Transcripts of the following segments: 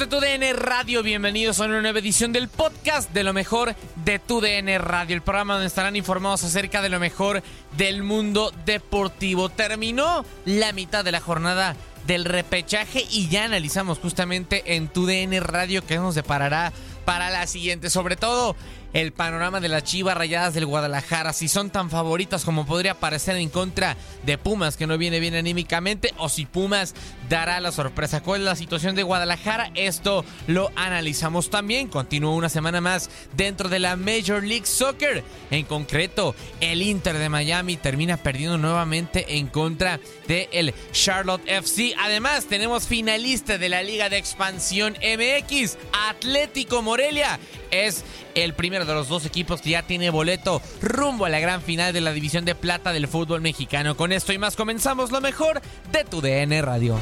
Amigos de tu DN Radio? Bienvenidos a una nueva edición del podcast de lo mejor de tu DN Radio, el programa donde estarán informados acerca de lo mejor del mundo deportivo. Terminó la mitad de la jornada del repechaje y ya analizamos justamente en tu DN Radio qué nos deparará para la siguiente, sobre todo el panorama de las Chivas Rayadas del Guadalajara, si son tan favoritas como podría parecer en contra de Pumas, que no viene bien anímicamente, o si Pumas dará la sorpresa. ¿Cuál es la situación de Guadalajara? Esto lo analizamos también. Continúa una semana más dentro de la Major League Soccer. En concreto, el Inter de Miami termina perdiendo nuevamente en contra del el Charlotte FC. Además, tenemos finalista de la Liga de Expansión MX, Atlético Morelia. Es el primero de los dos equipos que ya tiene boleto rumbo a la gran final de la División de Plata del fútbol mexicano. Con esto y más comenzamos lo mejor de tu DN Radio.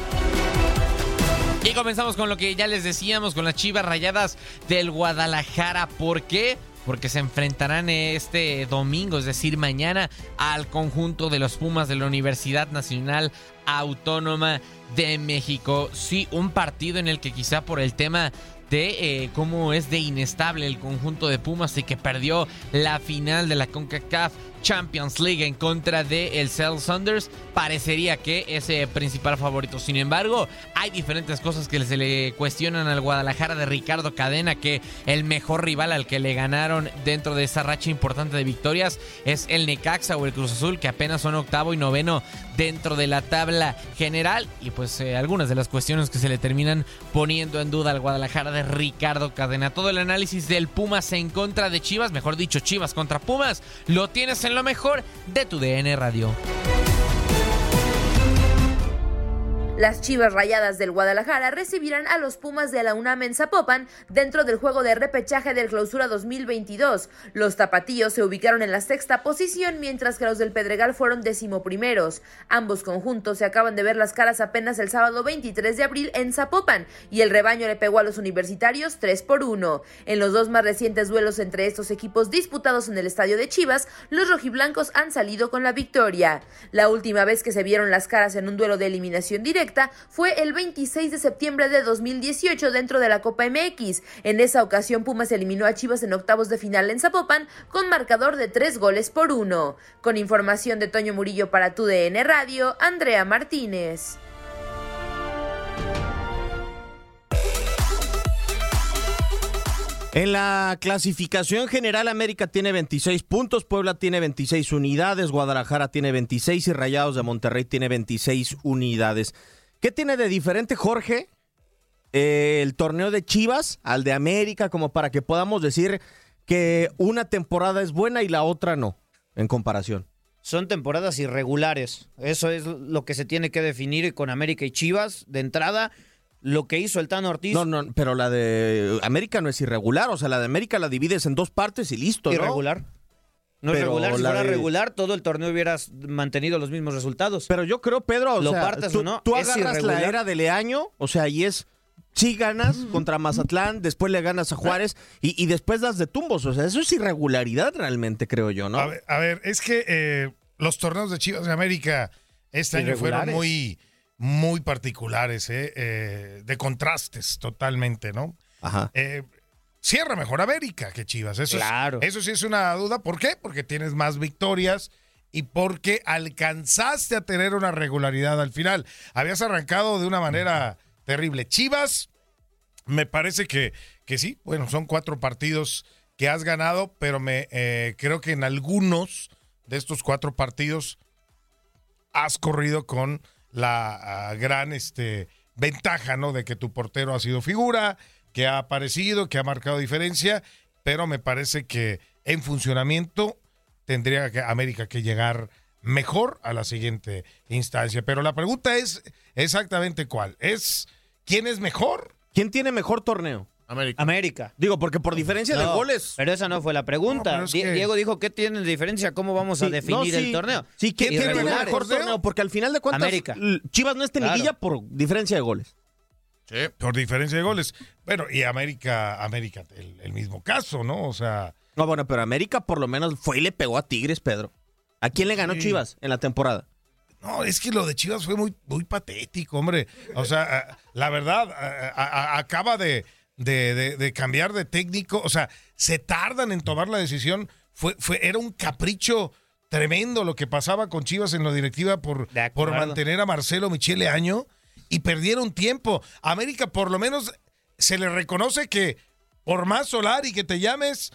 Y comenzamos con lo que ya les decíamos, con las chivas rayadas del Guadalajara. ¿Por qué? Porque se enfrentarán este domingo, es decir, mañana, al conjunto de los Pumas de la Universidad Nacional Autónoma de México. Sí, un partido en el que quizá por el tema de eh, cómo es de inestable el conjunto de Pumas y que perdió la final de la CONCACAF Champions League en contra de el Seattle Saunders, parecería que es el principal favorito. Sin embargo, hay diferentes cosas que se le cuestionan al Guadalajara de Ricardo Cadena, que el mejor rival al que le ganaron dentro de esa racha importante de victorias es el Necaxa o el Cruz Azul, que apenas son octavo y noveno dentro de la tabla general. Y pues eh, algunas de las cuestiones que se le terminan poniendo en duda al Guadalajara de Ricardo Cadena. Todo el análisis del Pumas en contra de Chivas, mejor dicho, Chivas contra Pumas, lo tienes en lo mejor de tu DN Radio. Las Chivas Rayadas del Guadalajara recibirán a los Pumas de la UNAM en Zapopan dentro del juego de repechaje del Clausura 2022. Los tapatíos se ubicaron en la sexta posición mientras que los del Pedregal fueron decimoprimeros. Ambos conjuntos se acaban de ver las caras apenas el sábado 23 de abril en Zapopan y el rebaño le pegó a los universitarios 3 por 1. En los dos más recientes duelos entre estos equipos disputados en el estadio de Chivas, los rojiblancos han salido con la victoria. La última vez que se vieron las caras en un duelo de eliminación directa fue el 26 de septiembre de 2018 dentro de la Copa MX. En esa ocasión Pumas eliminó a Chivas en octavos de final en Zapopan con marcador de tres goles por uno. Con información de Toño Murillo para tu DN Radio, Andrea Martínez. En la clasificación general, América tiene 26 puntos, Puebla tiene 26 unidades, Guadalajara tiene 26 y Rayados de Monterrey tiene 26 unidades. ¿Qué tiene de diferente, Jorge, eh, el torneo de Chivas al de América, como para que podamos decir que una temporada es buena y la otra no, en comparación? Son temporadas irregulares. Eso es lo que se tiene que definir con América y Chivas. De entrada, lo que hizo el Tano Ortiz. No, no, pero la de América no es irregular. O sea, la de América la divides en dos partes y listo, ¿no? Irregular. No es regular, si fuera de- regular, todo el torneo hubieras mantenido los mismos resultados. Pero yo creo, Pedro, o Lo sea, partas tú, o no, tú es agarras la era de Leaño, o sea, y es sí ganas contra Mazatlán, después le ganas a Juárez y, y después das de tumbos. O sea, eso es irregularidad realmente, creo yo, ¿no? A ver, a ver, es que eh, los torneos de Chivas de América este año fueron muy, muy particulares, eh, eh, de contrastes totalmente, ¿no? Ajá. Cierra mejor América que Chivas. Eso, Claro. es, eso sí es una duda. ¿Por qué? Porque tienes más victorias y porque alcanzaste a tener una regularidad al final. Habías arrancado de una manera terrible. Chivas, me parece que, que sí. Bueno, son cuatro partidos que has ganado, pero me eh, creo que en algunos de estos cuatro partidos has corrido con la ah, gran este, ventaja, ¿no? De que tu portero ha sido figura, que ha aparecido, que ha marcado diferencia, pero me parece que en funcionamiento tendría que América que llegar mejor a la siguiente instancia. Pero la pregunta es exactamente cuál. ¿Es quién es mejor? ¿Quién tiene mejor torneo? América. América. Digo, porque por diferencia de goles. Pero esa no fue la pregunta. No, pero es Die- que- Diego dijo que tiene diferencia, cómo vamos a Sí, definir no, sí. el torneo. Sí, ¿quién tiene mejor torneo? Porque al final de cuentas, América. Chivas no Claro. liguilla por diferencia de goles. Sí, por diferencia de goles. Bueno, y América, América, el, el mismo caso, ¿no? O sea, No, bueno, pero América por lo menos fue y le pegó a Tigres, Pedro. ¿A quién le ganó Sí. Chivas en la temporada? no, es que lo de Chivas fue muy, muy patético, hombre. O sea, la verdad, acaba de, de, de- de cambiar de técnico. O sea, se tardan en tomar la decisión. Fue, fue, era un capricho tremendo lo que pasaba con Chivas en la directiva por, por mantener a Marcelo Michele Año y perdieron tiempo. América por lo menos se le reconoce que por más solar y que te llames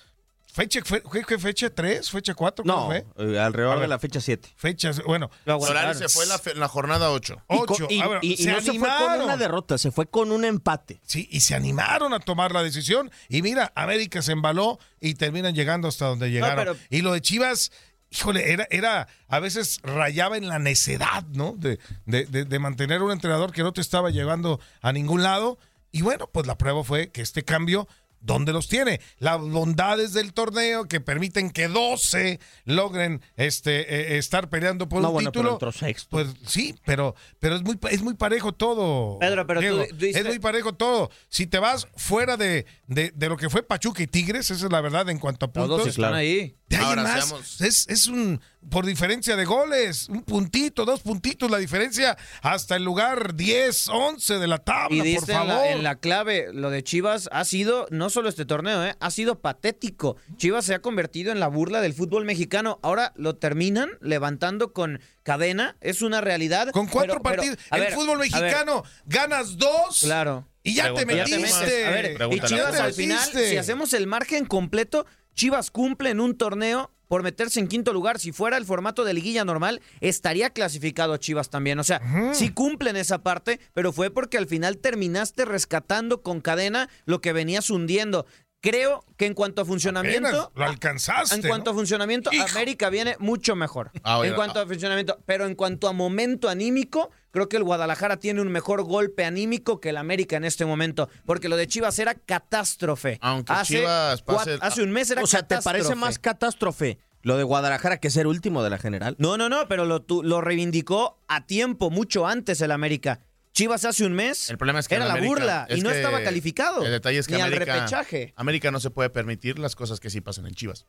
fecha fue fecha 3, fecha 4, No, fue? eh, alrededor de la fecha 7. Fechas, bueno, Solari se fue en la, fe- en la jornada 8. Y, con- 8. y- Ah, y- y se no se fue con animaron. una derrota, se fue con un empate. Sí, y se animaron a tomar la decisión. Y mira, América se embaló y terminan llegando hasta donde llegaron. pero- Y lo de Chivas, híjole, era, era, a veces rayaba en la necedad, ¿no? De, de, de- de mantener un entrenador que no te estaba llevando a ningún lado. Y bueno, pues la prueba fue que este cambio, ¿dónde los tiene? Las bondades del torneo que permiten que 12 logren este, eh, estar peleando por No, un bueno, pero título. sexto. Pues sí, pero, pero es muy, es muy parejo todo. Pedro, pero tú dices- Es muy parejo todo. Si te vas fuera de, de, de lo que fue Pachuca y Tigres, esa es la verdad en cuanto a puntos. Todos están ahí. De ahí en Ahora, más, seamos- es, es un por diferencia de goles, un puntito, dos puntitos la diferencia hasta el lugar 10, 11 de la tabla, Y por en favor. la, en la clave, lo de Chivas ha sido, no solo este torneo, ¿eh? ha sido patético. Chivas se ha convertido en la burla del fútbol mexicano. Ahora lo terminan levantando con cadena, es una realidad. Con cuatro pero- pero, partidos. a el ver, fútbol mexicano ganas dos claro. y ya te Pregúntale Ya te metiste. metes. A ver, y. Chivas al final, si hacemos el margen completo, Chivas cumple en un torneo por meterse en quinto lugar. Si fuera el formato de liguilla normal, estaría clasificado Chivas también. O sea, sí cumplen esa parte, pero fue porque al final terminaste rescatando con cadena lo que venías hundiendo. Creo que en cuanto a funcionamiento, Apenas lo alcanzaste. en cuanto a funcionamiento, Hijo. América viene mucho mejor. Ah, en cuanto ah. a funcionamiento, pero en cuanto a momento anímico, creo que el Guadalajara tiene un mejor golpe anímico que el América en este momento, porque lo de Chivas era catástrofe. Aunque hace, Chivas pase- hace un mes era O sea, ¿te parece más catástrofe lo de Guadalajara que ser último de la general? No, no, no, pero lo, tu- lo reivindicó a tiempo, mucho antes el América. Chivas hace un mes El problema es que era la América- burla y no que estaba calificado. El detalle es que ni América, al repechaje. América no se puede permitir las cosas que sí pasan en Chivas.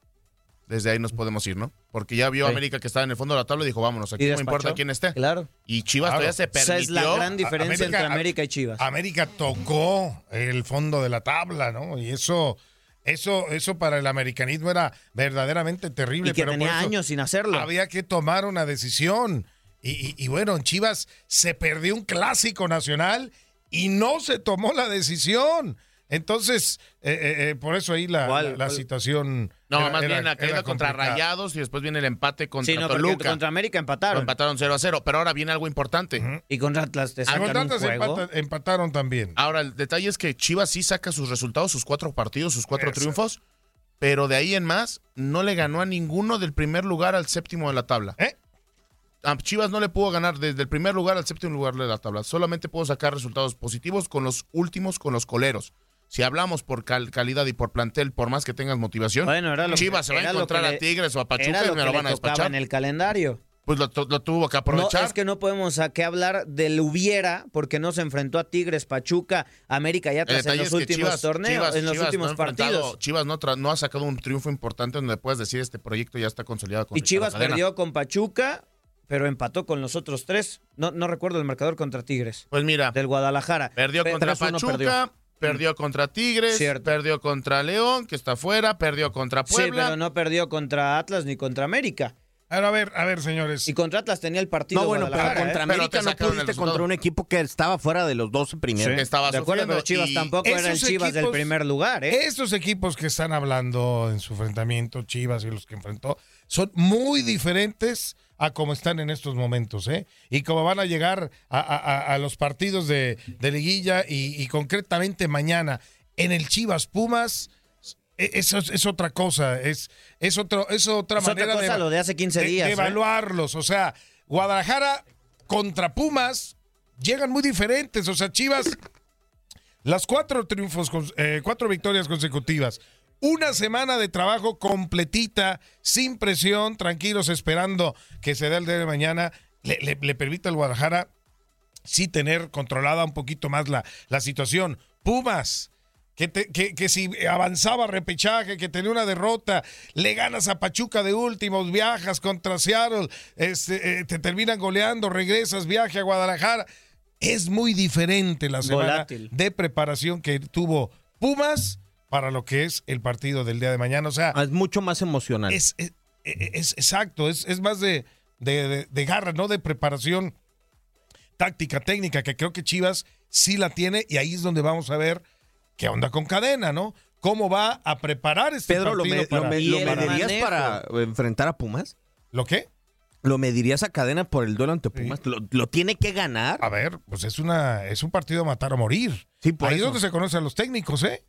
desde ahí nos podemos ir, ¿no? Porque ya vio Sí. América que estaba en el fondo de la tabla y dijo, vámonos, aquí Y no importa quién esté. Claro. Y Chivas Claro. todavía se Esa es la permitió. gran diferencia entre América y Chivas. América tocó el fondo de la tabla, ¿no? Y eso, eso, eso para el americanismo era verdaderamente terrible. Y que pero por tenía eso años sin hacerlo. Había que tomar una decisión. Y, y- y bueno, en Chivas se perdió un clásico nacional y no se tomó la decisión. Entonces, eh, eh, eh, por eso ahí la, ¿Cuál? la- la ¿Cuál? situación. No, era- más bien la caída contra. Rayados y después viene el empate contra Sí, no, Toluca. contra América Lo empataron. empataron 0 a 0. Pero ahora viene algo importante. Y contra Atlas te sacan contra un Atlas juego. empata- empataron también. Ahora, el detalle es que Chivas sí saca sus resultados, sus cuatro partidos, sus cuatro triunfos, pero de ahí en más no le ganó a ninguno del primer lugar al séptimo de la tabla. ¿Eh? A Chivas no le pudo ganar desde el primer lugar al séptimo lugar de la tabla. Solamente pudo sacar resultados positivos con los últimos, con los coleros. Si hablamos por cal- calidad y por plantel, por más que tengas motivación, Bueno, era lo Chivas que- se va a encontrar a Tigres o a Pachuca Era y me que lo van a despachar. en el calendario. Pues lo, lo tuvo que No, aprovechar. es que no podemos a qué hablar del hubiera porque no se enfrentó a Tigres, Pachuca, América y Atlas en los últimos Chivas, torneos, Chivas- en los Chivas últimos no partidos. Chivas no, no ha sacado un triunfo importante donde puedes decir este proyecto ya está consolidado. Con Y Chivas perdió con Pachuca, pero empató con los otros tres. No, no recuerdo el marcador contra Tigres. Pues mira, Del Guadalajara. perdió Pe- contra 3-1 Pachuca, perdió. perdió, contra Tigres, Cierto. perdió contra León, que está afuera, perdió contra Sí, Puebla. pero no perdió contra Atlas ni contra América. Ahora, a ver, a ver, señores. Y contra Atlas tenía el partido No, bueno, pero contra ¿eh? Pero América no pudiste contra un equipo que estaba fuera de los 12 primeros. que estaba De acuerdo, pero Chivas y- tampoco era el Chivas del primer lugar, ¿eh? Estos equipos que están hablando en su enfrentamiento, Chivas y los que enfrentó, son muy diferentes a como están en estos momentos, ¿eh? Y como van a llegar a, a- a- a los partidos de, de liguilla y, y concretamente mañana en el Chivas Pumas, e- eso es, es otra cosa, es, es, otro, es otra Es otra manera cosa de, lo de hace 15 de- días, de ¿eh? evaluarlos. O sea, Guadalajara contra Pumas llegan muy diferentes. O sea, Chivas las cuatro triunfos, eh, cuatro victorias consecutivas. Una semana de trabajo completita, sin presión, tranquilos, esperando que se dé el día de mañana. Le, le- le permite al Guadalajara sí tener controlada un poquito más la, la situación. Pumas, que, te- que, que si avanzaba repechaje, que tenía una derrota, le ganas a Pachuca de últimos, viajas contra Seattle, este, eh, te terminan goleando, regresas, viaje a Guadalajara. Es muy diferente la semana Volátil. de preparación que tuvo Pumas para lo que es el partido del día de mañana. O sea, Es mucho más emocional. es, es- es- exacto, es, es más de, de, de- de garra, no de preparación táctica, técnica, que creo que Chivas sí la tiene y ahí es donde vamos a ver qué onda con cadena, ¿no? ¿Cómo va a preparar este Pedro, ¿lo, partido me- lo para- me- lo medirías para enfrentar a Pumas? ¿Lo qué? ¿Lo medirías a cadena por el duelo ante Pumas? ¿Lo, lo tiene que ganar? A ver, pues es una es un partido a matar o morir. Sí, por Ahí es donde se conocen los técnicos, ¿eh?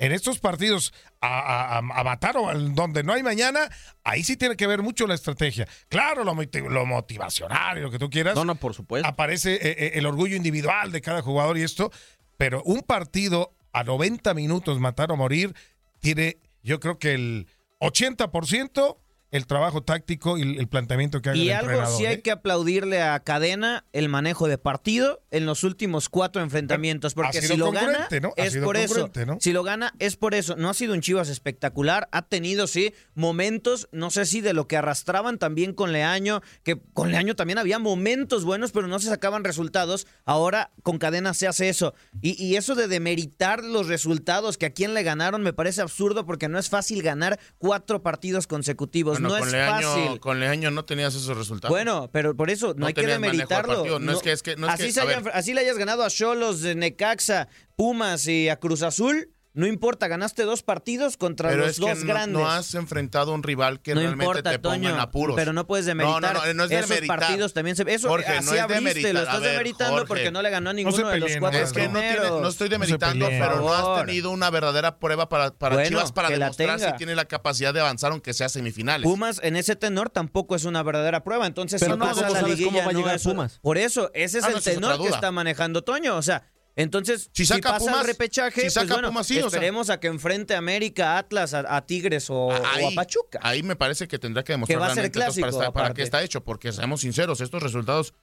En estos partidos a, a- a- a matar o donde no hay mañana, ahí sí tiene que ver mucho la estrategia. Claro, lo, lo motivacional y lo que tú quieras. No, no, por supuesto. Aparece eh, eh, el orgullo individual de cada jugador y esto, pero un partido a 90 minutos matar o morir tiene, yo creo que el 80% el trabajo táctico y el, planteamiento que haga Y el algo sí hay ¿eh? que aplaudirle a Cadena, el manejo de partido en los últimos cuatro enfrentamientos, porque Ha sido si lo gana ¿no? Es por eso. ¿no? Si lo gana es por eso. No ha sido un Chivas espectacular, ha tenido sí momentos, no sé si de lo que arrastraban también con Leaño, que con Leaño también había momentos buenos, pero no se sacaban resultados. Ahora con Cadena se hace eso. Y, y eso de demeritar los resultados que a quién le ganaron me parece absurdo porque no es fácil ganar cuatro partidos consecutivos. Bueno, no con es Leaño, fácil. Con Leaño no tenías esos resultados. Bueno, pero por eso no, No hay que demeritarlo. partido. No es que- es que- no es así, que- se a hayan- ver. así le hayas ganado a Cholos, de Necaxa, Pumas y a Cruz Azul. No importa, ganaste dos partidos contra Pero los es que dos no, grandes. no has enfrentado a un rival que No realmente importa, te ponga Toño, en apuros. pero no puedes demeritar. No, no, no, no es Esos demeritar. partidos también se... Eso, Jorge, así no es abriste, demeritar. lo estás ver, demeritando Jorge. porque no le ganó a ninguno se de los cuatro Es que primeros. no estoy demeritando, pero no has tenido una verdadera prueba para, para Bueno, Chivas para demostrar si tiene la capacidad de avanzar aunque sea semifinales. Pumas en ese tenor tampoco es una verdadera prueba. Entonces, Pero si no, pasa ¿cómo la sabes cómo liguilla, va a no llegar es- Pumas? Por eso, ese es Ah, el tenor que está manejando Toño. O sea, entonces, Si si, saca pasa Pumas, el repechaje, si saca pues bueno, Pumas, sí, o sea. esperemos a que enfrente a América, Atlas, a, a Tigres o, o ahí, a Pachuca. ahí me parece que tendrá que demostrar Que va a ser para, clásico, estar- para aparte. qué está hecho, porque seamos sinceros, estos resultados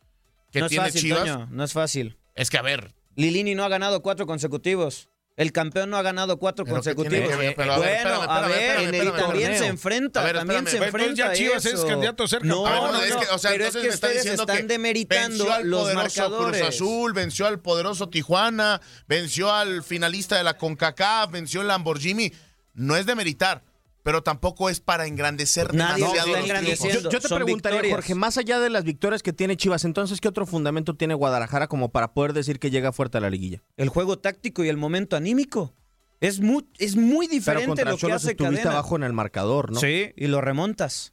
que no es tiene fácil, Chivas, Toño, no es fácil. es que a ver, Lilini no ha ganado cuatro consecutivos. El campeón no ha ganado cuatro Pero ¿qué consecutivos. que? Pero bueno, espérame, a ver, espérame, también se enfrenta, ver, también se enfrenta. ya Chivas es eso. candidato a ser No, no, es no, que, o sea, pero es entonces que me está ustedes diciendo están que demeritando venció al los poderoso marcadores. Cruz Azul, venció al poderoso Tijuana, venció al finalista de la CONCACAF, venció el Lamborghini. No es de meritar, pero tampoco es para engrandecer Nadie demasiado está los triunfos. engrandeciendo. Yo, yo te Son preguntaría, victorias. Jorge, más allá de las victorias que tiene Chivas, entonces, ¿qué otro fundamento tiene Guadalajara como para poder decir que llega fuerte a la liguilla? El juego táctico y el momento anímico. Es muy, es muy Pero diferente contra lo que hace estuviste Cadena. abajo en el marcador, ¿no? Sí, y lo remontas.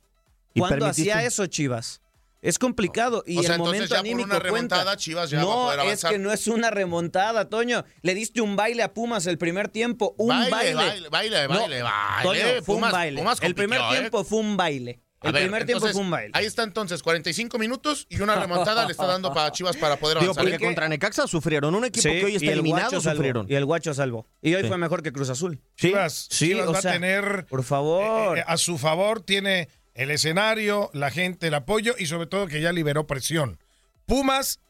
Y ¿Cuándo permitiste- hacía eso Chivas? Es complicado y O sea, el momento ya por anímico una remontada cuenta. Chivas ya va a no, poder es avanzar. que no es una remontada, Toño. Le diste un baile a Pumas el primer tiempo, un Baile, baile. baile, baile, No, baile, baile. Toño, fue Pumas- un baile. Pumas el primer ¿eh? tiempo fue un baile. El ver, primer tiempo fue un baile. Ahí está entonces, 45 minutos y una remontada le está dando para Chivas para poder Digo, avanzar. porque contra Necaxa sufrieron. Un equipo Sí, que hoy está el eliminado sufrieron. Y el Guacho salvó. Y hoy Sí. fue mejor que Cruz Azul. Chivas, Sí, Chivas o va sea, a tener Por favor. eh, a su favor, tiene el escenario, la gente, el apoyo y sobre todo que ya liberó presión. Pumas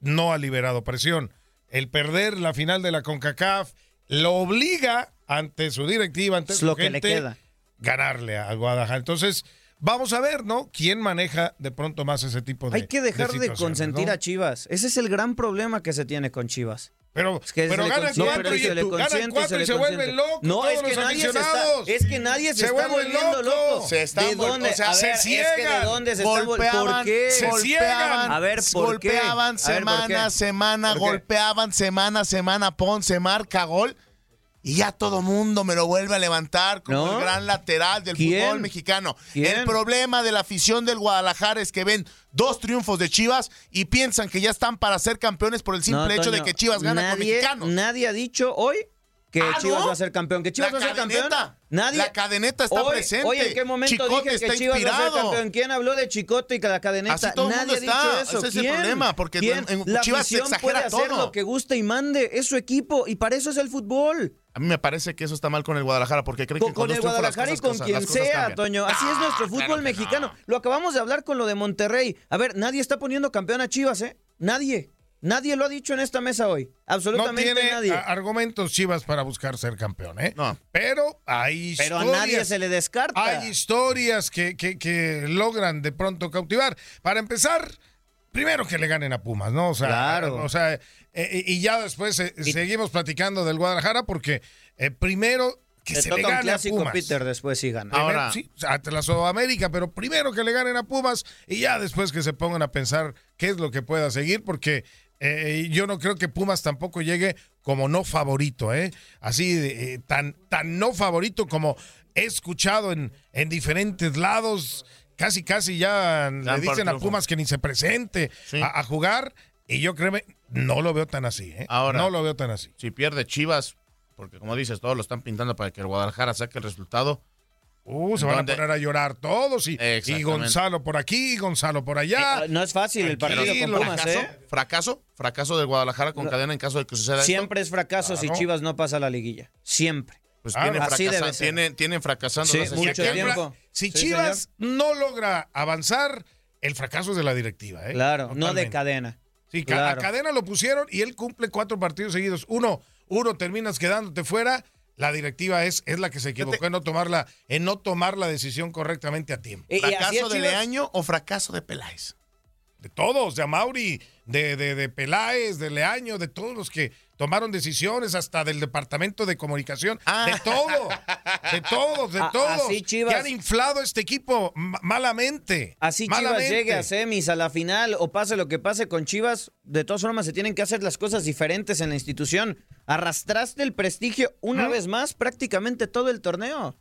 no ha liberado presión. El perder la final de la CONCACAF lo obliga ante su directiva, ante Es su lo que gente, le queda. ganarle a Guadalajara. Entonces, vamos a ver, ¿no? ¿Quién maneja de pronto más ese tipo de Hay que dejar de, consentir ¿no? a Chivas. Ese es el gran problema que se tiene con Chivas. Pero, que pero se le ganan cuatro y, ganan cuatro y se vuelven locos No, todos es que los nadie se está, es que nadie se, Se está volviendo locos. loco. Se están ¿De dónde? o sea, a se ver, es que de ciegan, dónde se golpeaban, ¿Por qué? se golpeaban, A ver, ¿por qué? golpeaban A ver, ¿por semana, qué? semana, ¿Por qué? golpeaban semana, semana, pon, se marca gol. Y ya todo mundo me lo vuelve a levantar como ¿No? el gran lateral del ¿Quién? fútbol mexicano. ¿Quién? El problema de la afición del Guadalajara es que ven dos triunfos de Chivas y piensan que ya están para ser campeones por el simple No, hecho de que Chivas gana con nadie, mexicanos. Nadie ha dicho hoy que Ah, Chivas ¿no? va a ser campeón. ¿Que Chivas La va a ser campeón? cadeneta. Nadie. La cadeneta está hoy, presente. Hoy, ¿en qué momento Chicote dije que está Chivas va a ser inspirado. campeón? ¿Quién habló de Chicote y que la cadeneta? Así todo el Nadie mundo ha dicho eso. Ese es el problema, porque ¿Quién? en- en la Chivas se afición exagera puede hacer todo. lo que guste y mande. Es su equipo y para eso es el fútbol. A mí me parece que eso está mal con el Guadalajara porque creen Con, que con, el las Guadalajara y con cosas- quien sea, cambian. Toño. Así es Ah, nuestro fútbol mexicano. no. Lo acabamos de hablar con lo de Monterrey. A ver, nadie está poniendo campeón a Chivas, ¿eh? Nadie. Nadie lo ha dicho en esta mesa hoy. No Absolutamente tiene nadie. a- argumentos Chivas para buscar ser campeón, ¿eh? No. Pero hay Pero a historias. nadie se le descarta. Hay historias que, que- que logran de pronto cautivar. Para empezar, primero que le ganen a Pumas, ¿no? O sea, Claro. o sea eh, y ya después eh, seguimos platicando del Guadalajara porque eh, primero que Le se le gane a clásico, Pumas. Peter, después sí gana. Ahora- sí, ante la Sudamérica, pero primero que le ganen a Pumas y ya después que se pongan a pensar qué es lo que pueda seguir, porque eh, yo no creo que Pumas tampoco llegue como no favorito, ¿eh? Así, de, eh, tan, tan no favorito como he escuchado en, en diferentes lados, casi, casi ya le dicen a. Pumas que ni se presente Sí. a, a jugar, y yo créeme, no lo veo tan así, ¿eh? Ahora- no lo veo tan así. Si pierde Chivas, porque como dices, todos lo están pintando para que el Guadalajara saque el resultado. Uh, se van a poner a llorar todos y, y. Gonzalo por aquí, Gonzalo por allá. Eh, no es fácil el partido con. Pumas, ¿Fracaso? ¿eh? ¿Fracaso? ¿Fracaso del Guadalajara con cadena en caso de que suceda esto? Siempre es fracaso si. Chivas no pasa a la liguilla. Siempre. Pues Ah, tienen, así fracasa- debe ser. tienen, tienen fracasando. Sí, mucho tiempo. Si Sí, Chivas no logra avanzar, el fracaso es de la directiva. ¿eh? Claro, no de cadena. Sí, Claro. a cadena lo pusieron y él cumple cuatro partidos seguidos. Uno, uno terminas quedándote fuera. La directiva es, es la que se equivocó en no tomarla, en no tomar la decisión correctamente a tiempo. Así ¿Fracaso de. Leaño o fracaso de Peláez? De todos, de Amauri, de, de, de Peláez, de Leaño, de todos los que tomaron decisiones, hasta del departamento de comunicación, de todo, de todos, de todos. así Chivas- Que han inflado este equipo ma- malamente. Así Chivas malamente. llegue a semis, a la final o pase lo que pase con Chivas, de todas formas se tienen que hacer las cosas diferentes en la institución. Arrastraste el prestigio una vez más prácticamente todo el torneo.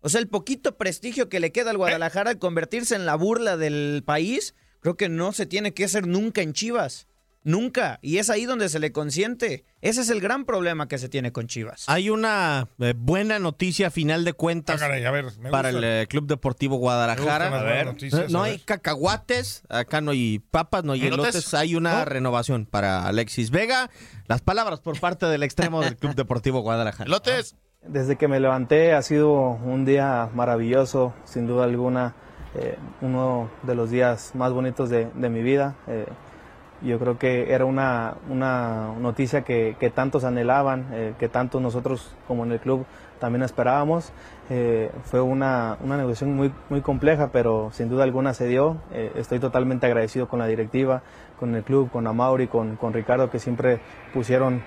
O sea, el poquito prestigio que le queda al Guadalajara al convertirse en la burla del país, creo que no se tiene que hacer nunca en Chivas. Nunca. Y es ahí donde se le consiente. Ese es el gran problema que se tiene con Chivas. Hay una eh, buena noticia a final de cuentas Ah, caray, a ver, me para el eh, Club Deportivo Guadalajara. noticias, no a hay ver. cacahuates, acá no hay papas, no hay ¿Elotes? elotes, hay una ¿No? renovación para Alexis Vega. Las palabras por parte del extremo del Club Deportivo Guadalajara. Lotes, Desde que me levanté ha sido un día maravilloso, sin duda alguna, eh, uno de los días más bonitos de, de mi vida. Eh, yo creo que era una, una noticia que, que tantos anhelaban, eh, que tantos nosotros como en el club también esperábamos. Fue una, una, negociación muy, muy compleja, pero sin duda alguna se dio. Estoy totalmente agradecido con la directiva, con el club, con Amauri, con, con Ricardo, que siempre pusieron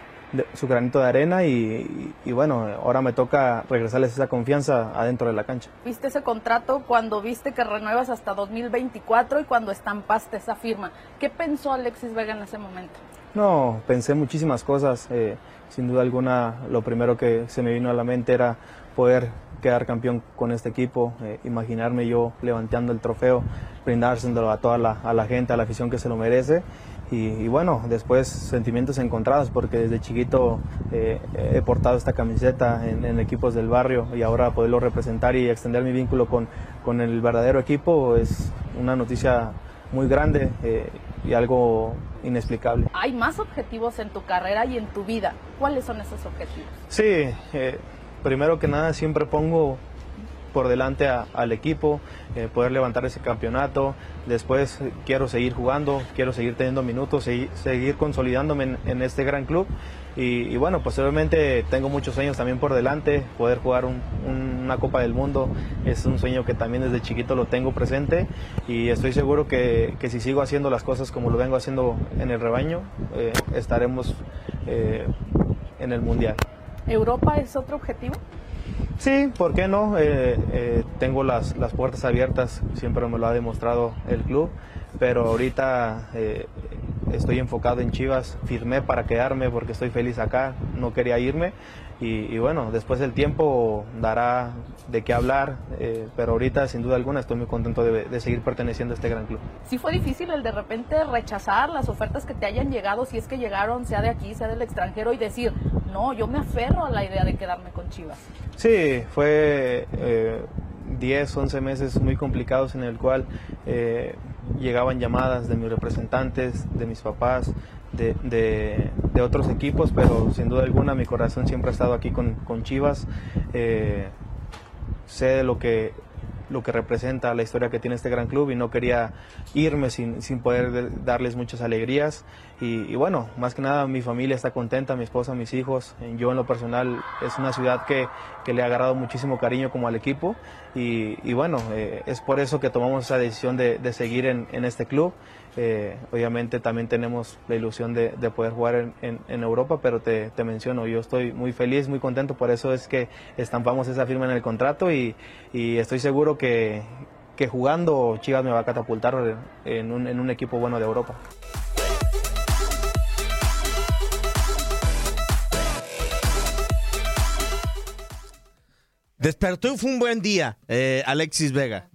su granito de arena y, y, bueno, ahora me toca regresarles esa confianza adentro de la cancha. ¿Viste ese contrato cuando viste que renuevas hasta 2024 y cuando estampaste esa firma? ¿Qué pensó Alexis Vega en ese momento? No, pensé muchísimas cosas. Eh, sin duda alguna, lo primero que se me vino a la mente era poder quedar campeón con este equipo, eh, imaginarme yo levantando el trofeo, brindárselo a toda la, a la gente, a la afición que se lo merece y, bueno, después sentimientos encontrados porque desde chiquito eh, he portado esta camiseta en, equipos del barrio y ahora poderlo representar y extender mi vínculo con, con el verdadero equipo es una noticia muy grande eh, y algo inexplicable. Hay más objetivos en tu carrera y en tu vida. ¿Cuáles son esos objetivos? Sí, eh, primero que nada siempre pongo por delante al equipo, eh, poder levantar ese campeonato. Después quiero seguir jugando, quiero seguir teniendo minutos, seguir, seguir consolidándome en, este gran club. Y, bueno, posiblemente tengo muchos sueños también por delante, poder jugar una Copa del Mundo es un sueño que también desde chiquito lo tengo presente y estoy seguro que, si sigo haciendo las cosas como lo vengo haciendo en el rebaño, eh, estaremos eh, en el Mundial. ¿Europa es otro objetivo? Sí, ¿por qué no? Eh, eh, tengo las, las, puertas abiertas, siempre me lo ha demostrado el club, pero ahorita eh, estoy enfocado en Chivas, firmé para quedarme porque estoy feliz acá, no quería irme y, bueno, después el tiempo dará de qué hablar, eh, pero ahorita sin duda alguna estoy muy contento de, seguir perteneciendo a este gran club. ¿Sí fue difícil el de repente rechazar las ofertas que te hayan llegado, si es que llegaron, sea de aquí, sea del extranjero, y decir, no, yo me aferro a la idea de quedarme con Chivas? Sí, fue... Eh, 10, 11 meses muy complicados en el cual eh, llegaban llamadas de mis representantes, de mis papás, de, de, otros equipos, pero sin duda alguna mi corazón siempre ha estado aquí con, con Chivas. Eh, sé lo que lo que representa la historia que tiene este gran club y no quería irme sin, sin poder darles muchas alegrías. Y, bueno, más que nada mi familia está contenta, mi esposa, mis hijos. Yo en lo personal es una ciudad que, que le ha agarrado muchísimo cariño como al equipo y, bueno, eh, es por eso que tomamos esa decisión de, seguir en este club. Eh, obviamente también tenemos la ilusión de, poder jugar en, Europa, pero te, menciono, yo estoy muy feliz, muy contento, por eso es que estampamos esa firma en el contrato y, estoy seguro que, jugando Chivas me va a catapultar en un, equipo bueno de Europa. Despertó y fue un buen día, eh, Alexis Vega.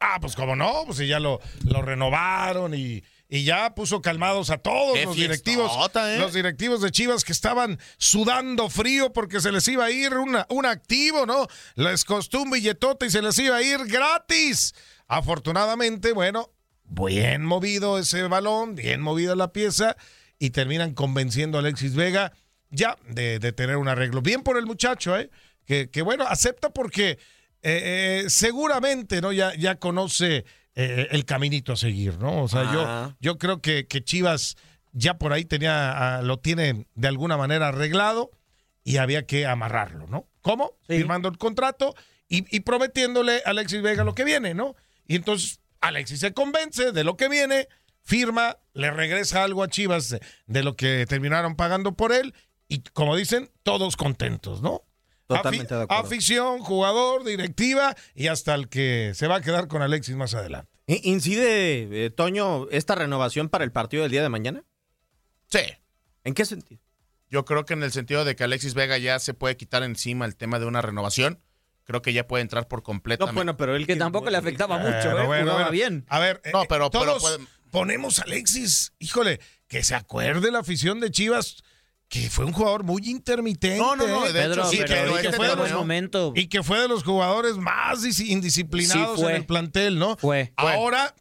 Ah, pues como no, pues ya lo, lo renovaron y, y ya puso calmados a todos los directivos. ¿eh? Los directivos de Chivas que estaban sudando frío porque se les iba a ir una, un activo, ¿no? Les costó un billetote y se les iba a ir gratis. Afortunadamente, bueno, bien movido ese balón, bien movida la pieza y terminan convenciendo a Alexis Vega ya de, tener un arreglo. Bien por el muchacho, ¿eh? Que, que bueno, acepta porque eh, eh, seguramente no ya, ya conoce eh, el caminito a seguir, ¿no? O sea, yo, ah. yo creo que, que, Chivas ya por ahí tenía, lo tiene de alguna manera arreglado y había que amarrarlo, ¿no? ¿Cómo? Firmando el contrato y, prometiéndole a Alexis Vega lo que viene, ¿no? Y entonces Alexis se convence de lo que viene, firma, le regresa algo a Chivas de lo que terminaron pagando por él y como dicen, todos contentos, ¿no? Totalmente de acuerdo. Afición, jugador, directiva y hasta el que se va a quedar con Alexis más adelante. ¿Incide, eh, Toño, esta renovación para el partido del día de mañana? Sí. ¿En qué sentido? Yo creo que en el sentido de que Alexis Vega ya se puede quitar encima el tema de una renovación. Creo que ya puede entrar por completo. No, bueno, pero él que, tampoco le afectaba mucho, ¿eh? Bueno, bien. A ver, no, pero, eh, todos ponemos a Alexis, híjole, que se acuerde la afición de Chivas que fue un jugador muy intermitente. No, no, no, de Pedro, hecho, y, que, fue de los momentos. y que fue de los jugadores más indisciplinados en el plantel, ¿no? Fue. Ahora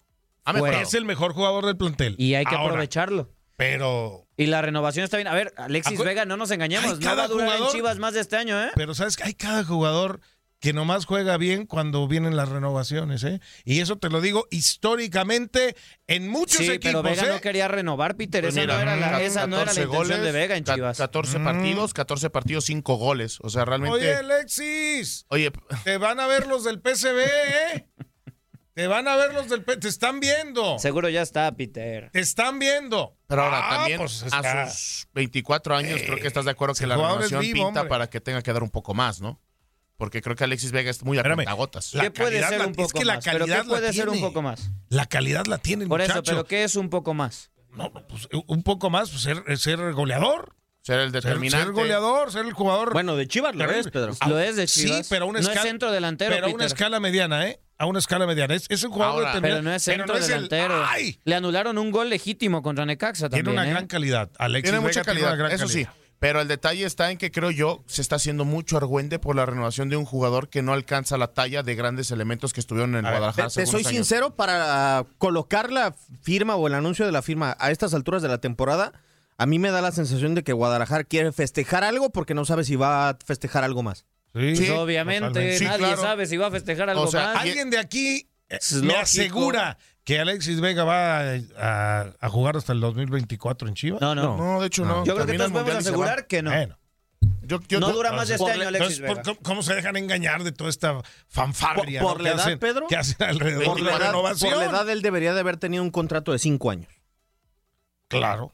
es el mejor jugador del plantel. Y hay que aprovecharlo. Pero. Y la renovación está bien. A ver, Alexis Vega, no nos engañemos. No va a durar en Chivas más de este año, ¿eh? Pero sabes que hay cada jugador que nomás juega bien cuando vienen las renovaciones, ¿eh? Y eso te lo digo históricamente en muchos Sí, equipos. pero Vega ¿eh? no quería renovar, Peter. Pues esa mira, no era la, esa no era la 14 intención de Vega en Chivas. 14 Mm. partidos, 14 partidos, 5 goles. O sea, realmente. Oye, Alexis, Oye, te van a ver los del PCB, ¿eh? Te van a ver los del P... Te están viendo. Seguro ya está, Peter. Te están viendo. pero ahora Ah, también pues a sus 24 años, creo que estás de acuerdo que la renovación vivo, pinta hombre. para que tenga que dar un poco más, ¿no? Porque creo que Alexis Vega es muy a la ¿Qué puede ser un es poco que la más? ¿Pero calidad qué la puede ser un tiene. poco más? La calidad la tiene el Por eso. ¿pero qué es un poco más? No, pues, un poco más, pues, ser, ser goleador. Ser el determinante. ser goleador, ser el jugador. Bueno, de Chivas lo es, Pedro. Ah, Lo es de Sí, Chivas. pero a una No es escala. centro delantero, Pero a una escala mediana, ¿eh? A una escala mediana. Es, es un jugador Ahora, determinante. Pero no es centro no es el- delantero. ¡Ay! Le anularon un gol legítimo contra Necaxa también. Tiene una ¿eh? gran calidad. Alexis Tiene Vega mucha tiene calidad, una gran eso sí. Pero el detalle está en que creo yo se está haciendo mucho argüende por la renovación de un jugador que no alcanza la talla de grandes elementos que estuvieron en ver, Guadalajara. Te, te soy años. sincero, para colocar la firma o el anuncio de la firma a estas alturas de la temporada, a mí me da la sensación de que Guadalajara quiere festejar algo porque no sabe si va a festejar algo más. Sí, Pues obviamente, totalmente. Sí, nadie claro. sabe si va a festejar algo O sea, más. Alguien de aquí eh, me lógico. asegura que Alexis Vega va a, a- a jugar hasta el 2024 en Chivas. No, no. No, de hecho no. Yo creo que todos podemos asegurar que no. Bueno. Yo- yo- No dura más de este año Alexis entonces, Vega. ¿por- ¿Cómo se dejan engañar de toda esta fanfarria Por- por ¿no? la edad, hacen, Pedro? que hacen alrededor Por de la, la, edad, renovación? por la edad, él debería de haber tenido un contrato de cinco años. Claro.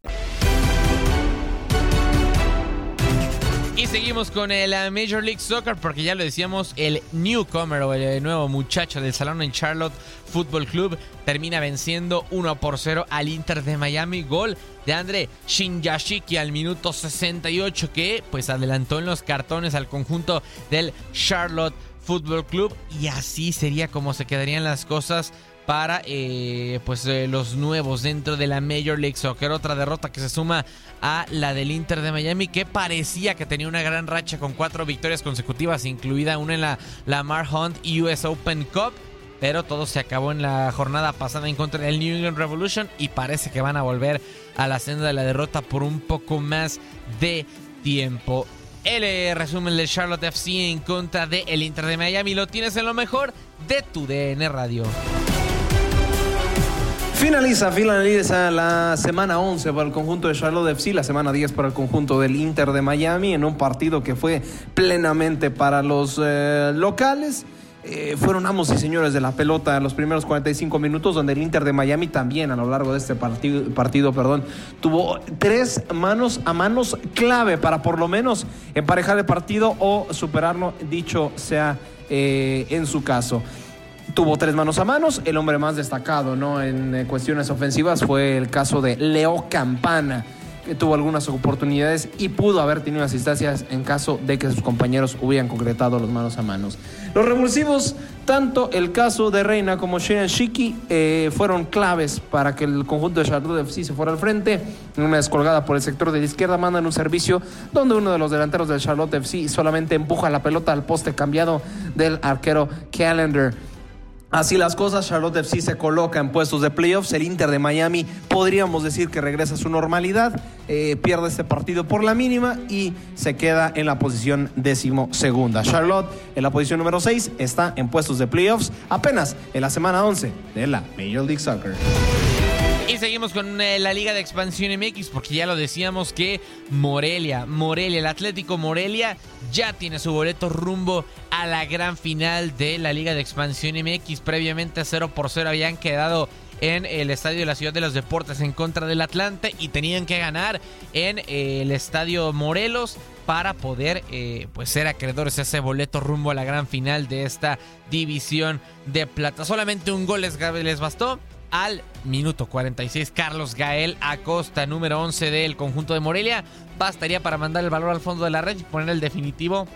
Y seguimos con el eh, Major League Soccer porque ya lo decíamos, el newcomer o el eh, nuevo muchacho del salón en Charlotte Football Club termina venciendo 1 por 0 al Inter de Miami. Gol de Andre Shinyashiki al minuto 68 que pues adelantó en los cartones al conjunto del Charlotte Football Club y así sería como se quedarían las cosas para eh, pues eh, los nuevos dentro de la Major League Soccer. Otra derrota que se suma a la del Inter de Miami que parecía que tenía una gran racha con cuatro victorias consecutivas, incluida una en la Lamar Hunt US Open Cup. Pero todo se acabó en la jornada pasada en contra del New England Revolution y parece que van a volver a la senda de la derrota por un poco más de tiempo. El eh, resumen del Charlotte FC en contra del el Inter de Miami lo tienes en lo mejor de tu DN Radio. Finaliza, finaliza la semana 11 para el conjunto de Charlotte FC, la semana 10 para el conjunto del Inter de Miami, en un partido que fue plenamente para los eh, locales. Eh, fueron amos y señores de la pelota en los primeros 45 minutos, donde el Inter de Miami también a lo largo de este partido, perdón, tuvo tres manos a manos clave para por lo menos emparejar el partido o superarlo, dicho sea eh, en su caso tuvo tres manos a manos. El hombre más destacado ¿no? en eh, cuestiones ofensivas fue el caso de Leo Campana, que tuvo algunas oportunidades y pudo haber tenido asistencias en caso de que sus compañeros hubieran concretado los manos a manos. Los revulsivos, tanto el caso de Reina como Sheehan Shiki, eh, fueron claves para que el conjunto de Charlotte FC se fuera al frente. En una descolgada por el sector de la izquierda mandan un servicio donde uno de los delanteros del Charlotte FC solamente empuja la pelota al poste cambiado del arquero Callender. Así las cosas, Charlotte FC se coloca en puestos de playoffs. El Inter de Miami podríamos decir que regresa a su normalidad, eh, pierde este partido por la mínima y se queda en la posición décimo segunda. Charlotte en la posición número 6 está en puestos de playoffs apenas en la semana 11 de la Major League Soccer. Y seguimos con eh, la Liga de Expansión MX porque ya lo decíamos que Morelia, Morelia, el Atlético Morelia ya tiene su boleto rumbo a la gran final de la Liga de Expansión MX. Previamente 0 por 0 habían quedado en el estadio de la Ciudad de los Deportes en contra del Atlante y tenían que ganar en eh, el estadio Morelos para poder eh, pues ser acreedores a ese boleto rumbo a la gran final de esta división de plata. Solamente un gol les, les bastó al minuto 46. Carlos Gael Acosta, número 11 del conjunto de Morelia. Bastaría para mandar el valor al fondo de la red y poner el definitivo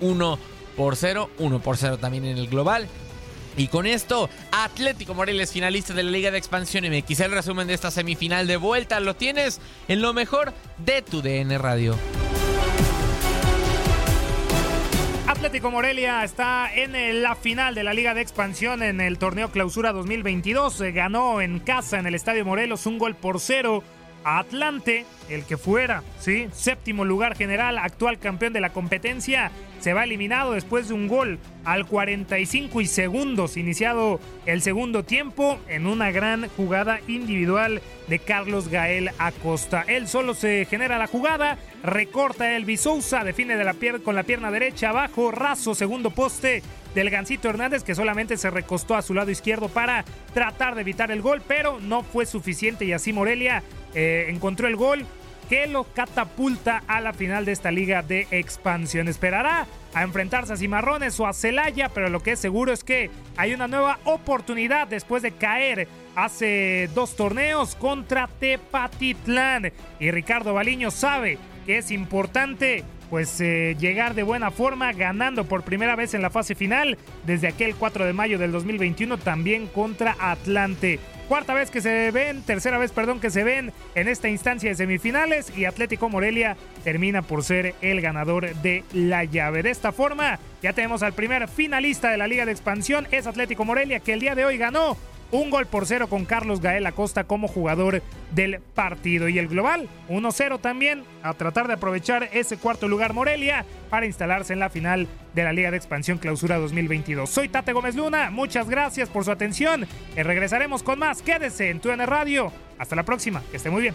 1 por 0. 1 por 0 también en el global. Y con esto, Atlético Morelia es finalista de la Liga de Expansión MX. El resumen de esta semifinal de vuelta lo tienes en lo mejor de tu DN Radio. Atlético Morelia está en la final de la Liga de Expansión en el torneo Clausura 2022. Ganó en casa en el Estadio Morelos un gol por cero Atlante, el que fuera, ¿sí? Séptimo lugar general, actual campeón de la competencia, se va eliminado después de un gol al 45 y segundos, iniciado el segundo tiempo en una gran jugada individual de Carlos Gael Acosta. Él solo se genera la jugada, recorta el Bisousa, define de la con la pierna derecha abajo, raso, segundo poste del Gancito Hernández, que solamente se recostó a su lado izquierdo para tratar de evitar el gol, pero no fue suficiente y así Morelia eh, encontró el gol que lo catapulta a la final de esta liga de expansión. Esperará a enfrentarse a Cimarrones o a Celaya, pero lo que es seguro es que hay una nueva oportunidad después de caer hace dos torneos contra Tepatitlán. Y Ricardo Baliño sabe que es importante pues eh, llegar de buena forma ganando por primera vez en la fase final desde aquel 4 de mayo del 2021 también contra Atlante. Cuarta vez que se ven, tercera vez, perdón, que se ven en esta instancia de semifinales y Atlético Morelia termina por ser el ganador de la llave. De esta forma, ya tenemos al primer finalista de la Liga de Expansión, es Atlético Morelia, que el día de hoy ganó un gol por cero con Carlos Gael Acosta como jugador del partido. Y el global, 1-0 también, a tratar de aprovechar ese cuarto lugar Morelia para instalarse en la final de la Liga de Expansión Clausura 2022. Soy Tate Gómez Luna, muchas gracias por su atención y regresaremos con más. Quédese en TUN Radio. Hasta la próxima, que esté muy bien.